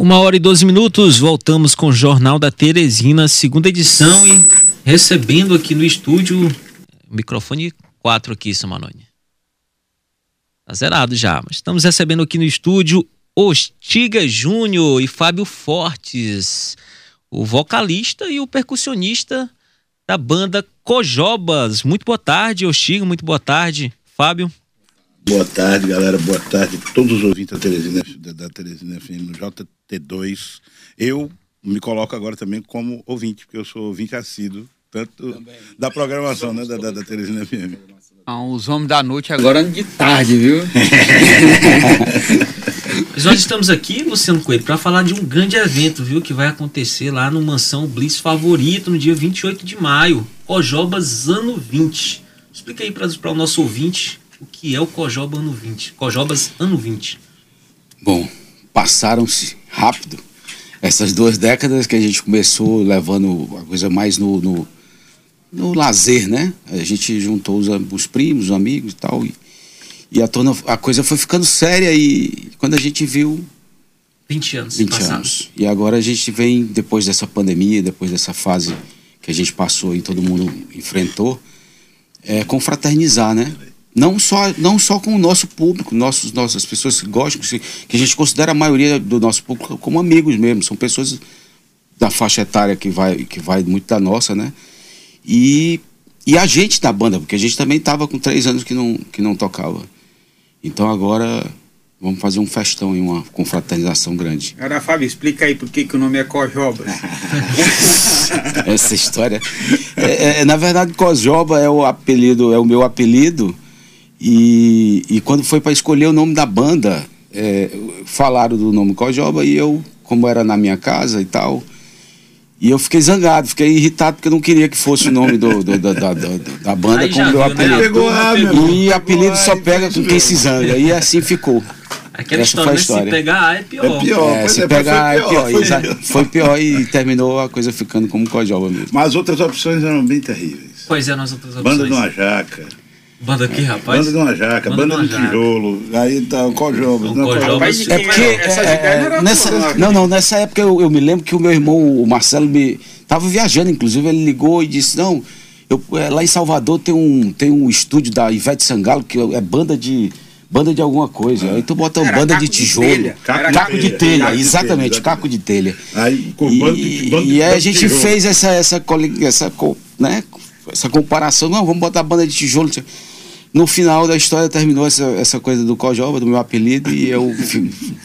Uma hora e doze minutos, voltamos com o Jornal da Teresina, segunda edição e recebendo aqui no estúdio, microfone 4 aqui, Samanone. Tá zerado já, mas estamos recebendo aqui no estúdio Ostiga Júnior e Fábio Fortes, o vocalista e o percussionista da banda Cojobas. Muito boa tarde, Ostiga, muito boa tarde, Fábio. Boa tarde, galera. Boa tarde a todos os ouvintes da Teresina, da Teresina FM no JT2. Eu me coloco agora também como ouvinte, porque eu sou ouvinte assíduo, tanto também. da programação né, da, da, da Teresina FM. Ah, os homens da noite agora de tarde, viu? Mas nós estamos aqui, Luciano Coelho, para falar de um grande evento, viu? Que vai acontecer lá no Mansão Bliss Favorito, no dia 28 de maio. Cojobas Ano 20. Explica aí para o nosso ouvinte o que é o Cojoba ano 20. Cojobas ano 20. Bom, passaram-se rápido essas duas décadas que a gente começou levando a coisa mais no, no, no lazer, né? A gente juntou os, os primos, os amigos e tal. E, e a, a coisa foi ficando séria e quando a gente viu. 20 anos. 20 passaram. anos. E agora a gente vem, depois dessa pandemia, depois dessa fase que a gente passou e todo mundo enfrentou, é, confraternizar, né? Não só, não só com o nosso público, nossos, nossas pessoas que gostam, que a gente considera a maioria do nosso público como amigos mesmo, são pessoas da faixa etária que vai, que vai muito da nossa, né? E, e a gente da banda, porque a gente também estava com três anos que não, que não tocava. Então agora vamos fazer um festão e uma confraternização grande. Agora, Fábio, explica aí por que, que o nome é Cojobas. Essa história. É, é, na verdade, Cojoba é o apelido, é o meu apelido e, e quando foi para escolher o nome da banda, é, falaram do nome Cojoba e eu, como era na minha casa e tal, e eu fiquei zangado, fiquei irritado porque eu não queria que fosse o nome do, do da, da, da, banda Aí como meu né? apelido. Né? Pegou, ah, e apelido só pega com quem se zanga. E assim ficou. Aquela Essa história, né? história. se pegar A é pior. É pior, é, se é, pegar A é pior. Foi pior. foi pior e terminou a coisa ficando como Cojoba mesmo. Mas as outras opções eram bem terríveis. Pois é, nas outras opções. Banda de uma jaca. Banda aqui, rapaz? Banda de uma jaca, banda, banda de tijolo. Aí tá o Cojobas. Não, Cojobas. É porque. É, é, nessa, não, não, nessa época eu, eu me lembro que o meu irmão, o Marcelo, me. Tava viajando, inclusive, ele ligou e disse: Não, eu, é, lá em Salvador tem um, tem um estúdio da Ivete Sangalo, que é banda de banda de alguma coisa. Aí tu bota uma banda de tijolo. De caco, caco, de telha, caco exatamente, de caco de telha. Aí, com e, banda, banda, e aí a gente fez essa, essa, essa, né, essa comparação. Não, vamos botar banda de tijolo. No final da história terminou essa, essa coisa do Cojoba, do meu apelido, e eu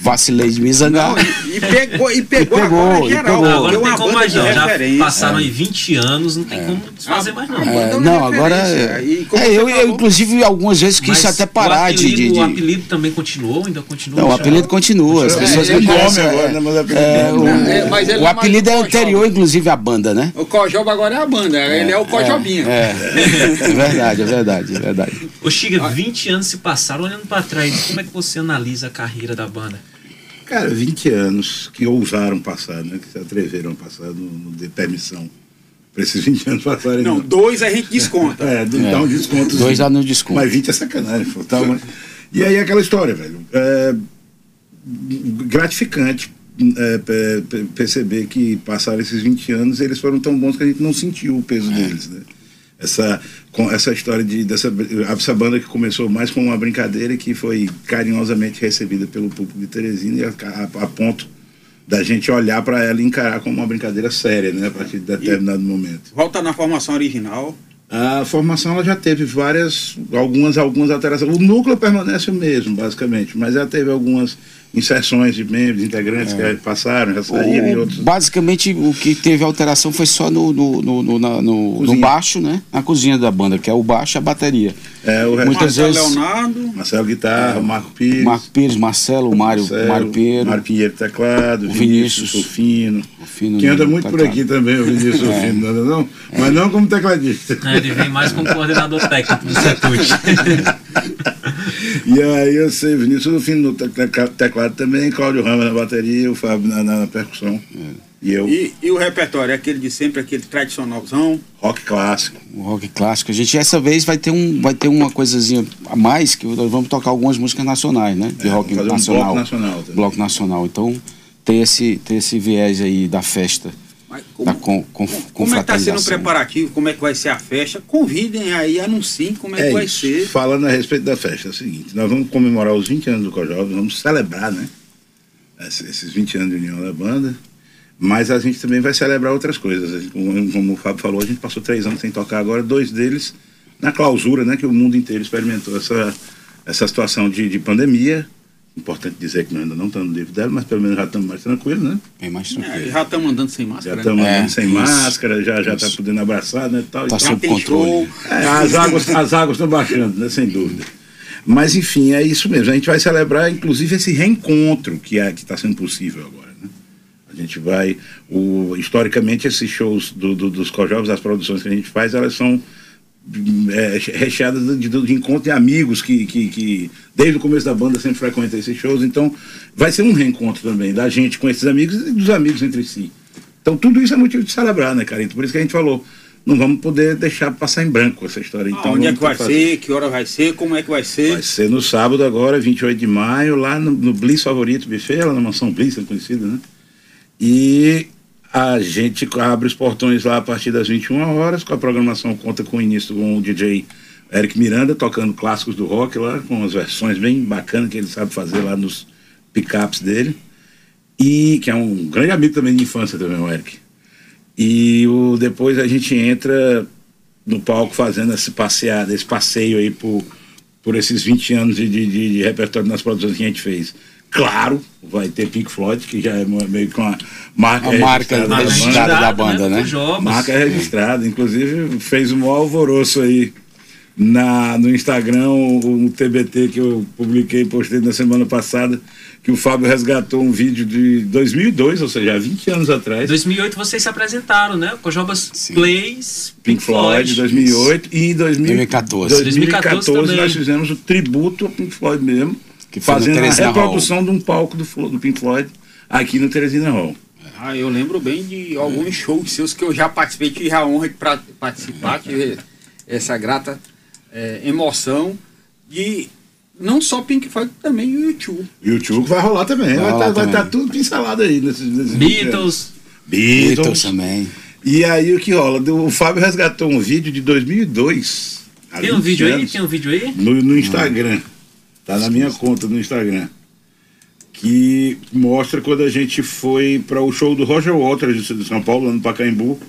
vacilei de me zangar. Não, e, e, pegou, e pegou, e pegou agora geral. Pegou. Agora não tem como mais não. Já passaram é. aí 20 anos, não tem é. como desfazer mais não. É, não, agora. É, eu, eu, inclusive, algumas vezes quis Mas até parar apelido, de, de, O apelido também continuou, ainda continua? Não, o apelido continua. As pessoas me conhecem. Né, o apelido é anterior, inclusive, à banda, né? O Cojoba agora é a banda, ele é o Cojobinho. É, é verdade, é verdade, é verdade. Ô, Chiga, 20 anos se passaram, olhando para trás, como é que você analisa a carreira da banda? Cara, 20 anos que ousaram passar, né? Que se atreveram a passar, no, no de permissão. Para esses 20 anos passarem. Não, não, dois a gente desconta. é, é. dá um desconto. Dois dá no desconto. Mas 20 é sacanagem. Pô, tá, mas... E aí aquela história, velho. É gratificante é, perceber que passaram esses 20 anos eles foram tão bons que a gente não sentiu o peso é. deles, né? essa, com essa história de, dessa essa banda que começou mais como uma brincadeira e que foi carinhosamente recebida pelo público de Teresina a, a, a ponto da gente olhar para ela e encarar como uma brincadeira séria, né, a partir de determinado e momento. Volta na formação original. A formação ela já teve várias, algumas, algumas alterações. O núcleo permanece o mesmo, basicamente, mas ela teve algumas inserções de membros, integrantes é. que passaram, já saíram e outros. Basicamente, o que teve alteração foi só no, no, no, no, no, no baixo, né? Na cozinha da banda, que é o baixo e a bateria. É, o Muitas Marcelo vezes, Leonardo. Marcelo Guitarra, é, Marco Pires. Marco Pires, Marcelo, Mário, Marcelo, Mário Pinheiro. Mário Pinheiro Teclado, o Vinícius, Vinícius Sofino. Que anda muito por aqui também, o Vinícius é. Sofino, não, não, é. mas não como tecladista. É, ele vem mais como coordenador técnico do Setut. e aí eu sei, Vinícius no teclado também, Cláudio Rama na bateria, o Fábio na, na, na percussão. É. E, eu... E, e, o repertório? É aquele de sempre, aquele tradicionalzão? Rock clássico. O rock clássico. A gente essa vez vai ter, um, vai ter uma coisazinha a mais, que nós vamos tocar algumas músicas nacionais, né? De é, rock nacional. Um bloco nacional. Também. Bloco nacional. Então, ter esse, ter esse viés aí da festa. Como, da com, com, como é que está sendo o preparativo? Como é que vai ser a festa? Convidem aí, anunciem como é, é que vai isso. ser. Falando a respeito da festa, é o seguinte, nós vamos comemorar os 20 anos do Cojovem, vamos celebrar, né? Esses 20 anos de união da banda. Mas a gente também vai celebrar outras coisas. Como, como o Fábio falou, a gente passou três anos sem tocar agora, dois deles na clausura, né? Que o mundo inteiro experimentou essa, essa situação de, de pandemia Importante dizer que nós ainda não estamos no livro dela, mas pelo menos já estamos mais tranquilos, né? Bem mais tranquilo. É, já estamos andando sem máscara. Já estamos né? andando é, sem isso, máscara, já já está podendo abraçar, né? Tal, tá sob controle. É, as águas as águas estão baixando, né? Sem dúvida. Mas enfim, é isso mesmo. A gente vai celebrar, inclusive, esse reencontro que é, está sendo possível agora. Né? A gente vai, o, historicamente, esses shows do, do, dos cojovens, as produções que a gente faz, elas são é, recheada de, de, de encontro de amigos que, que, que, desde o começo da banda sempre frequentam esses shows. Então, vai ser um reencontro também da gente com esses amigos e dos amigos entre si. Então, tudo isso é motivo de celebrar, né, Carito? Por isso que a gente falou, não vamos poder deixar passar em branco essa história. Então, ah, onde é que vai fazer? ser? Que hora vai ser? Como é que vai ser? Vai ser no sábado agora, 28 de maio, lá no, no Bliss Favorito Buffet, lá na mansão Bliss, é conhecida, né? E a gente abre os portões lá a partir das 21 horas, com a programação conta com o início com o DJ Eric Miranda tocando clássicos do rock lá, com as versões bem bacanas que ele sabe fazer lá nos pickups dele. E que é um grande amigo também de infância também, o Eric. E o, depois a gente entra no palco fazendo esse passeada, esse passeio aí por, por esses 20 anos de, de, de repertório nas produções que a gente fez. Claro, vai ter Pink Floyd, que já é meio que uma marca, a marca registrada, registrada da, banda, né? né? Marca registrada, inclusive fez um maior alvoroço aí na, no Instagram, o, o TBT que eu publiquei, postei na semana passada, que o Fábio resgatou um vídeo de 2002, ou seja, há 20 anos atrás. 2008 vocês se apresentaram, né? Cojobas Sim. Plays, Pink, Pink Floyd. Floyd 2008 e 2014. 2014, 2014 nós fizemos o tributo a Pink Floyd mesmo que fazendo a reprodução Hall. de um palco do, do Pink Floyd aqui no Teresina Hall. Ah, eu lembro bem de alguns shows seus que eu já participei, tive a honra de pra, participar, tive essa grata é, emoção de não só Pink Floyd, também o YouTube. YouTube vai rolar também, vai estar tá, tá tudo pincelado aí nesses, nesses Beatles. Beatles. Beatles também. E aí o que rola? O Fábio resgatou um vídeo de 2002. Tem um vídeo anos, aí? Tem um vídeo aí? No, no Instagram. Tá na minha conta no Instagram. Que mostra quando a gente foi para o show do Roger Waters de São Paulo, no Pacaembu.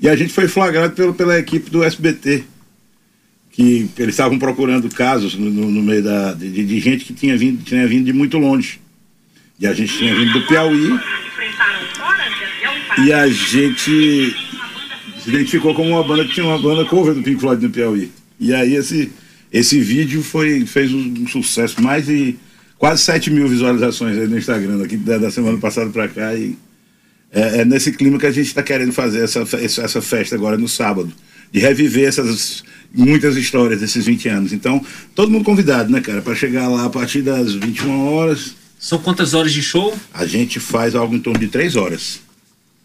E a gente foi flagrado pelo, pela equipe do SBT. Que eles estavam procurando casos no, no meio da, de, de, gente que tinha vindo, tinha vindo de muito longe. E a gente tinha vindo do Piauí. E a gente se identificou como uma banda que tinha uma banda cover do Pink Floyd no Piauí. E aí esse esse vídeo foi, fez um sucesso, mais de quase 7 mil visualizações aí no Instagram, aqui da, da semana passada para cá. E é, é, nesse clima que a gente está querendo fazer essa, essa festa agora no sábado, de reviver essas muitas histórias desses 20 anos. Então, todo mundo convidado, né, cara, para chegar lá a partir das 21 horas. São quantas horas de show? A gente faz algo em torno de 3 horas.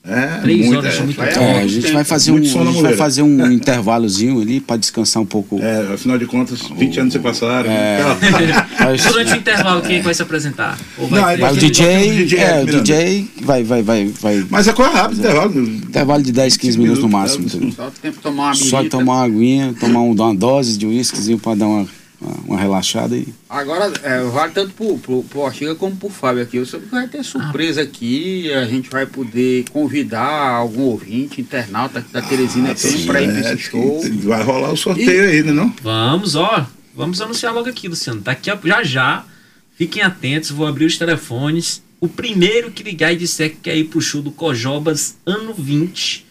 É, Três muita, horas é, muito é, A gente vai fazer um, a gente vai fazer um intervalozinho ali para descansar um pouco. É, afinal de contas, 20 o, anos se passaram. É, Durante o intervalo, quem vai se apresentar? Ou vai, Não, vai o DJ, DJ, é, o DJ vai, vai, vai, vai. Mas é coisa rápida, intervalo. Intervalo de 10, 15 minutos, no máximo. Só tempo tomar uma Só tomar uma aguinha, tomar um, uma dose de uísquezinho para dar uma uma relaxada aí. Agora, é, vale tanto pro, pro, pro Ortiga como pro Fábio aqui. Que vai ter surpresa aqui, a gente vai poder convidar algum ouvinte, internauta da Teresina ah, para ir é, esse show. Vai rolar o sorteio e... ainda, não? Vamos, ó. Vamos anunciar logo aqui, Luciano. Daqui a, já já, fiquem atentos, vou abrir os telefones. O primeiro que ligar e disser que quer ir pro show do Cojobas ano 20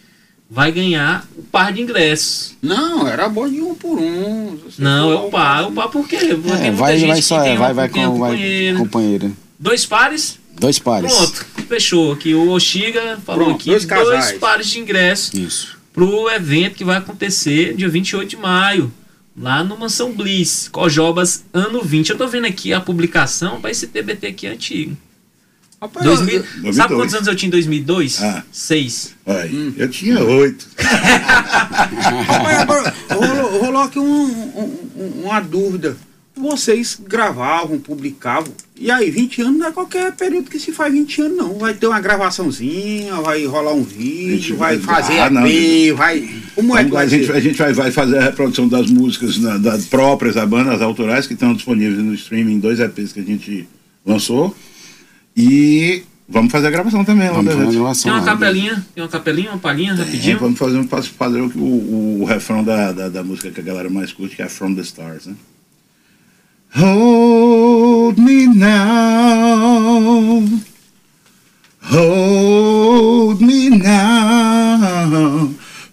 vai ganhar o par de ingressos. Não, era bom de um por um. Não, é o par. O par por quê? Porque é, vai, vai só, é, vai, vai com vai, companheira. Dois pares? Dois pares. Pronto, fechou. Aqui o Oxiga falou Pronto, aqui dois, dois pares de ingressos Isso. pro evento que vai acontecer dia 28 de maio. Lá no Mansão Bliss, Cojobas, ano 20. Eu tô vendo aqui a publicação, vai esse TBT aqui antigo. Rapaz, 2000, eu, sabe quantos anos eu tinha em 2002? Ah. Seis. hum. Eu tinha oito. rolou, rolou aqui um, um, uma dúvida. vocês gravavam, publicavam. E aí, 20 anos não é qualquer período que se faz 20 anos, não. Vai ter uma gravaçãozinha, vai rolar um vídeo, vai, vai fazer ah, não, EP, vai. Como é que vai a gente, a gente vai, vai fazer a reprodução das músicas na, das próprias da banda, as autorais, que estão disponíveis no streaming, dois EPs que a gente lançou. E vamos fazer a gravação também. Vamos fazer a gravação, tem uma capelinha, tem uma capelinha, uma palhinha, rapidinho. vamos fazer um passo padrão, o, o, o refrão da, da, da música que a galera mais curte, que é From the Stars, né? Hold me now. Hold me now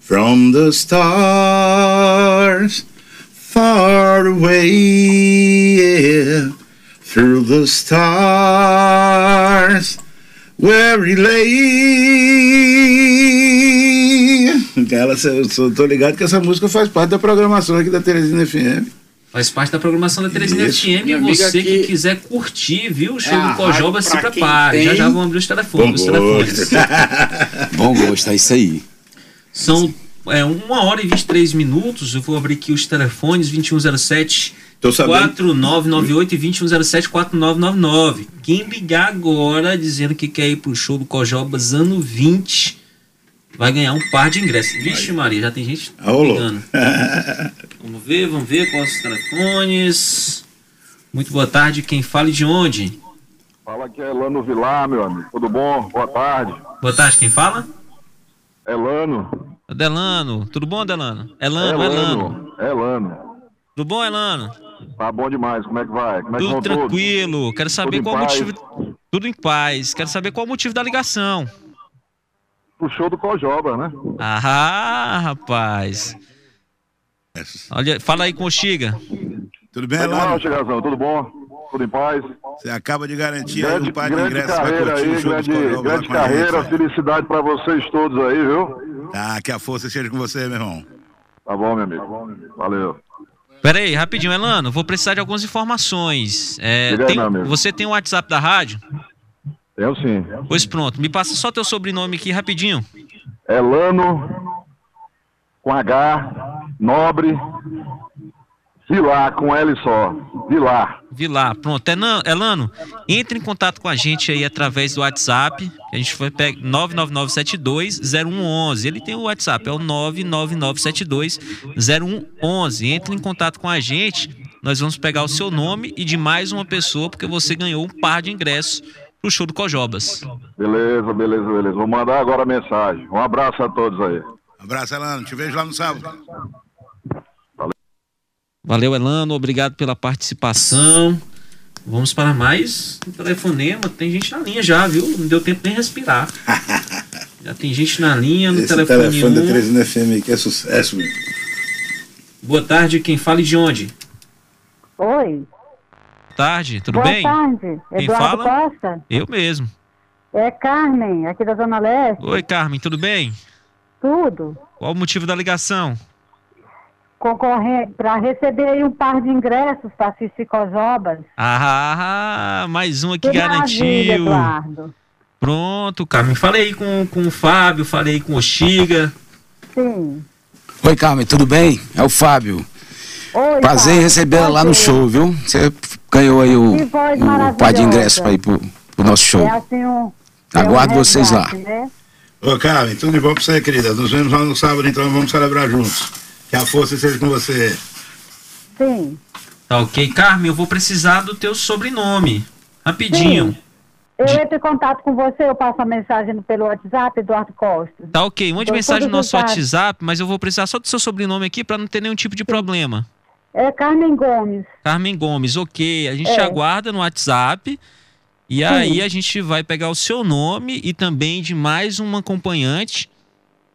from the stars far away yeah, through the stars where he lay. Ela, eu tô ligado que essa música faz parte da programação aqui da Teresina FM. Faz parte da programação da Teresina Isso. FM. E você que quiser curtir, viu? O show é do Cojoba, se prepare. Tem... Já já vão abrir os telefones. Bom os telefones. Bom gosto, é isso aí. São é, 1 hora e 23 minutos. Eu vou abrir aqui os telefones: 2107 4998 e 2107 4999. Quem ligar agora dizendo que quer ir pro show do Cojobas ano 20 vai ganhar um par de ingressos. Vixe, Maria, já tem gente ah, ligando. vamos ver, vamos ver quais os telefones. Muito boa tarde, quem fala de onde? Fala aqui é Elano Vilar, meu amigo. Tudo bom? Boa tarde. Boa tarde, quem fala? Elano. Delano, tudo bom, Delano? Elano, Elano. Elano. Tudo bom, Elano? Tá bom demais, como é que vai? Como é tudo tranquilo, todos? quero saber tudo qual o motivo. Tudo em paz, quero saber qual o motivo da ligação pro show do Cojoba, né? Ah, rapaz. Olha, fala aí com o Xiga. Tudo bem, Elano? Chegazão, tudo bom? Tudo em paz? Você acaba de garantir grande, aí um par de ingressos carreira aí, grande, grande carreira, gente, felicidade para vocês todos aí, viu? Tá, que a força esteja com você, meu irmão. Tá bom, meu amigo. Valeu. Pera aí, rapidinho, Elano, vou precisar de algumas informações. É, tem, você tem o WhatsApp da rádio? Tenho sim. Pois pronto, me passa só teu sobrenome aqui rapidinho. Elano, com H, Nobre, Vilar, com L só. Vilar. Vilar, pronto. Elano, entre em contato com a gente aí através do WhatsApp. A gente foi pegar 999720111. Ele tem o WhatsApp, é o 999720111. Entre em contato com a gente. Nós vamos pegar o seu nome e de mais uma pessoa, porque você ganhou um par de ingressos pro show do Cojobas. Beleza, beleza, beleza. Vou mandar agora a mensagem. Um abraço a todos aí. Um abraço, Elano. Te vejo lá no sábado. Valeu. Elano. Obrigado pela participação. Vamos para mais um telefonema. Tem gente na linha já, viu? Não deu tempo nem respirar. já tem gente na linha no Esse telefone. O telefone um. da 13 FM que é sucesso, meu. Boa tarde, quem fala e de onde? Oi tarde, tudo Boa bem? Boa tarde, Quem Eduardo fala? Costa. Eu mesmo. É Carmen, aqui da Zona Leste. Oi, Carmen, tudo bem? Tudo. Qual o motivo da ligação? Concorrer para receber aí um par de ingressos para assistir Cojobas. Ah, mais um aqui que garantiu. Eduardo. Pronto, Carmen. Falei com, com o Fábio, falei com o Xiga. Sim. Oi, Carmen, tudo bem? É o Fábio. Oi, Prazer em recebê-la lá no show, viu? Você ganhou aí o, o par de ingresso para ir pro, pro nosso show. É assim um, Aguardo um vocês lá. Né? Ô, Carmen, tudo de bom pra você, querida. Nos vemos lá no sábado, então vamos celebrar juntos. Que a força seja com você. Sim. Tá ok. Carmen, eu vou precisar do teu sobrenome. Rapidinho. Sim. Eu entro em contato com você, eu passo a mensagem pelo WhatsApp, Eduardo Costa. Tá ok, mande mensagem no nosso WhatsApp, mas eu vou precisar só do seu sobrenome aqui para não ter nenhum tipo de Sim. problema. É Carmen Gomes. Carmen Gomes, ok. A gente é. aguarda no WhatsApp. E Sim. aí a gente vai pegar o seu nome e também de mais uma acompanhante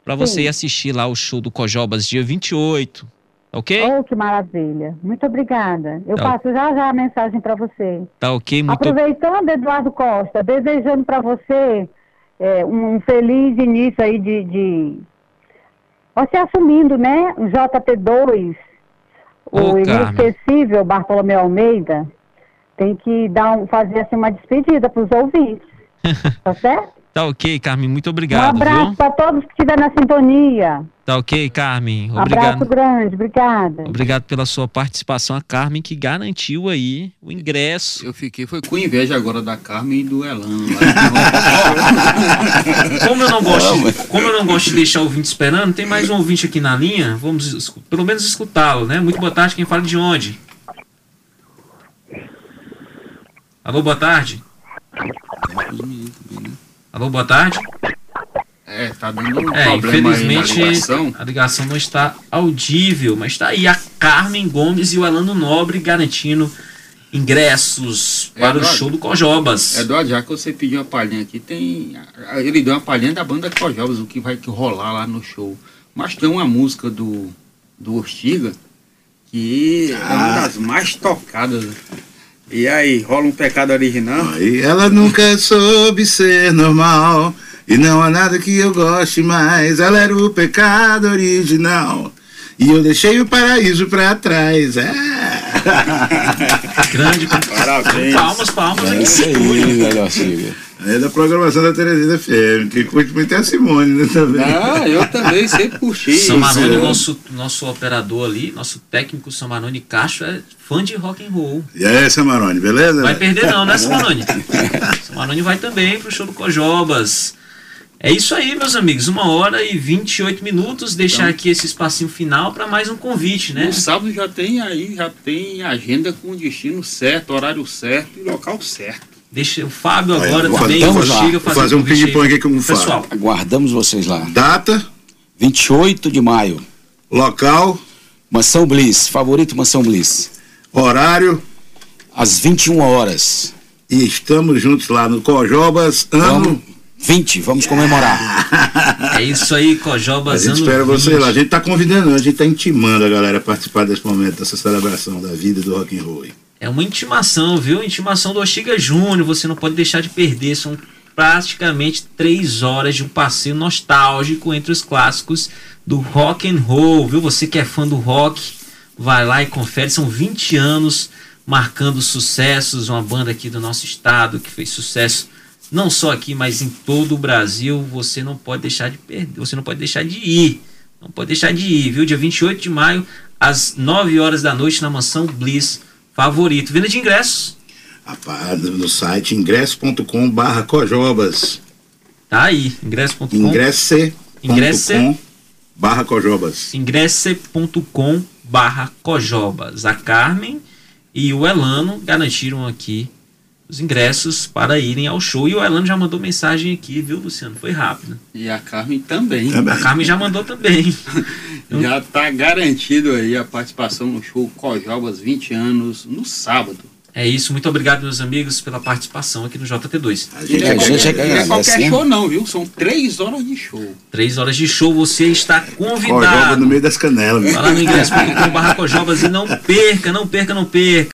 para você ir assistir lá o show do Cojobas dia 28. Ok? Oh, que maravilha. Muito obrigada. Eu tá. passo já já a mensagem para você. Tá ok, muito Aproveitando, Eduardo Costa, desejando para você é, um feliz início aí de, de. Você assumindo, né? O JT2 o inesquecível Bartolomeu Almeida tem que dar um, fazer assim, uma despedida para os ouvintes. tá certo? Tá ok, Carmen, muito obrigado. Um abraço para todos que estiverem na sintonia. Tá ok, Carmen. Um abraço grande, obrigada. Obrigado pela sua participação, a Carmen, que garantiu aí o ingresso. Eu fiquei, foi com inveja agora da Carmen e do Elan. como eu não gosto, como eu não gosto de deixar o ouvinte esperando, tem mais um ouvinte aqui na linha. Vamos pelo menos escutá-lo, né? Muito boa tarde, quem fala de onde? Alô, boa tarde. Alô, boa tarde. É, tá dando um é, infelizmente ligação. a ligação não está audível, mas está aí a Carmen Gomes e o Elano Nobre garantindo ingressos para Eduardo, o show do Cojobas. Eduardo, já que você pediu uma palhinha aqui, tem. Ele deu uma palhinha da banda Cojobas, o que vai rolar lá no show. Mas tem uma música do, do Ortiga que ah. é uma ah. das mais tocadas. E aí, rola um pecado original? Aí ela nunca soube ser normal. E não há nada que eu goste mais. Ela era o pecado original. E eu deixei o paraíso pra trás. É. Grande. Parabéns. Palmas, palmas. É isso aí, melhor Chico. É da programação da Teresina FM, que curte muito é a Simone, né, também. Ah, eu também sempre curti. Samarone, nosso, nosso operador ali, nosso técnico Samarone Castro é fã de rock and roll. E aí, Samarone, beleza? Vai perder não, né, Samarone? Samarone vai também pro show do Cojobas. É isso aí, meus amigos. Uma hora e 28 minutos. Deixar então, aqui esse espacinho final para mais um convite, né? No sábado já tem aí, já tem agenda com destino certo, horário certo e local certo. Deixa o Fábio agora Olha, também chega fazer, fazer um ping-pong aqui com o Pessoal, aguardamos vocês lá. Data? 28 de maio. Local? Mansão Bliss, favorito Mansão Bliss. Horário? Às 21 horas. E estamos juntos lá no Cojobas, ano Vamos 20, vamos comemorar. É isso aí, Cojobas. A gente espera você lá. A gente está convidando, a gente está intimando a galera a participar desse momento, dessa celebração da vida do rock and roll. É uma intimação, viu? Intimação do Oxiga Júnior. Você não pode deixar de perder. São praticamente três horas de um passeio nostálgico entre os clássicos do rock and roll, viu? Você que é fã do rock, vai lá e confere. São 20 anos marcando sucessos. Uma banda aqui do nosso estado que fez sucesso não só aqui, mas em todo o Brasil, você não pode deixar de perder, você não pode deixar de ir. Não pode deixar de ir, viu? Dia 28 de maio, às 9 horas da noite, na mansão Bliss Favorito. Venda de ingressos. Rapaz, no site ingresso.com barra cojobas. Tá aí, ingresso.com. Ingresse. Ingresse. barra cojobas. Ingresse.com barra cojobas. A Carmen e o Elano garantiram aqui os ingressos para irem ao show. E o Elano já mandou mensagem aqui, viu, Luciano? Foi rápido. E a Carmen também. A Carmen já mandou também. já está garantido aí a participação no show Cojobas 20 anos no sábado. É isso, muito obrigado, meus amigos, pela participação aqui no JT2. A gente, é, qualquer, é, é qualquer né? show, não, viu? São três horas de show. Três horas de show, você está convidado. Cojoba no meio das canelas. Vai lá no ingresso.com.br Cojobas e não perca, não perca, não perca.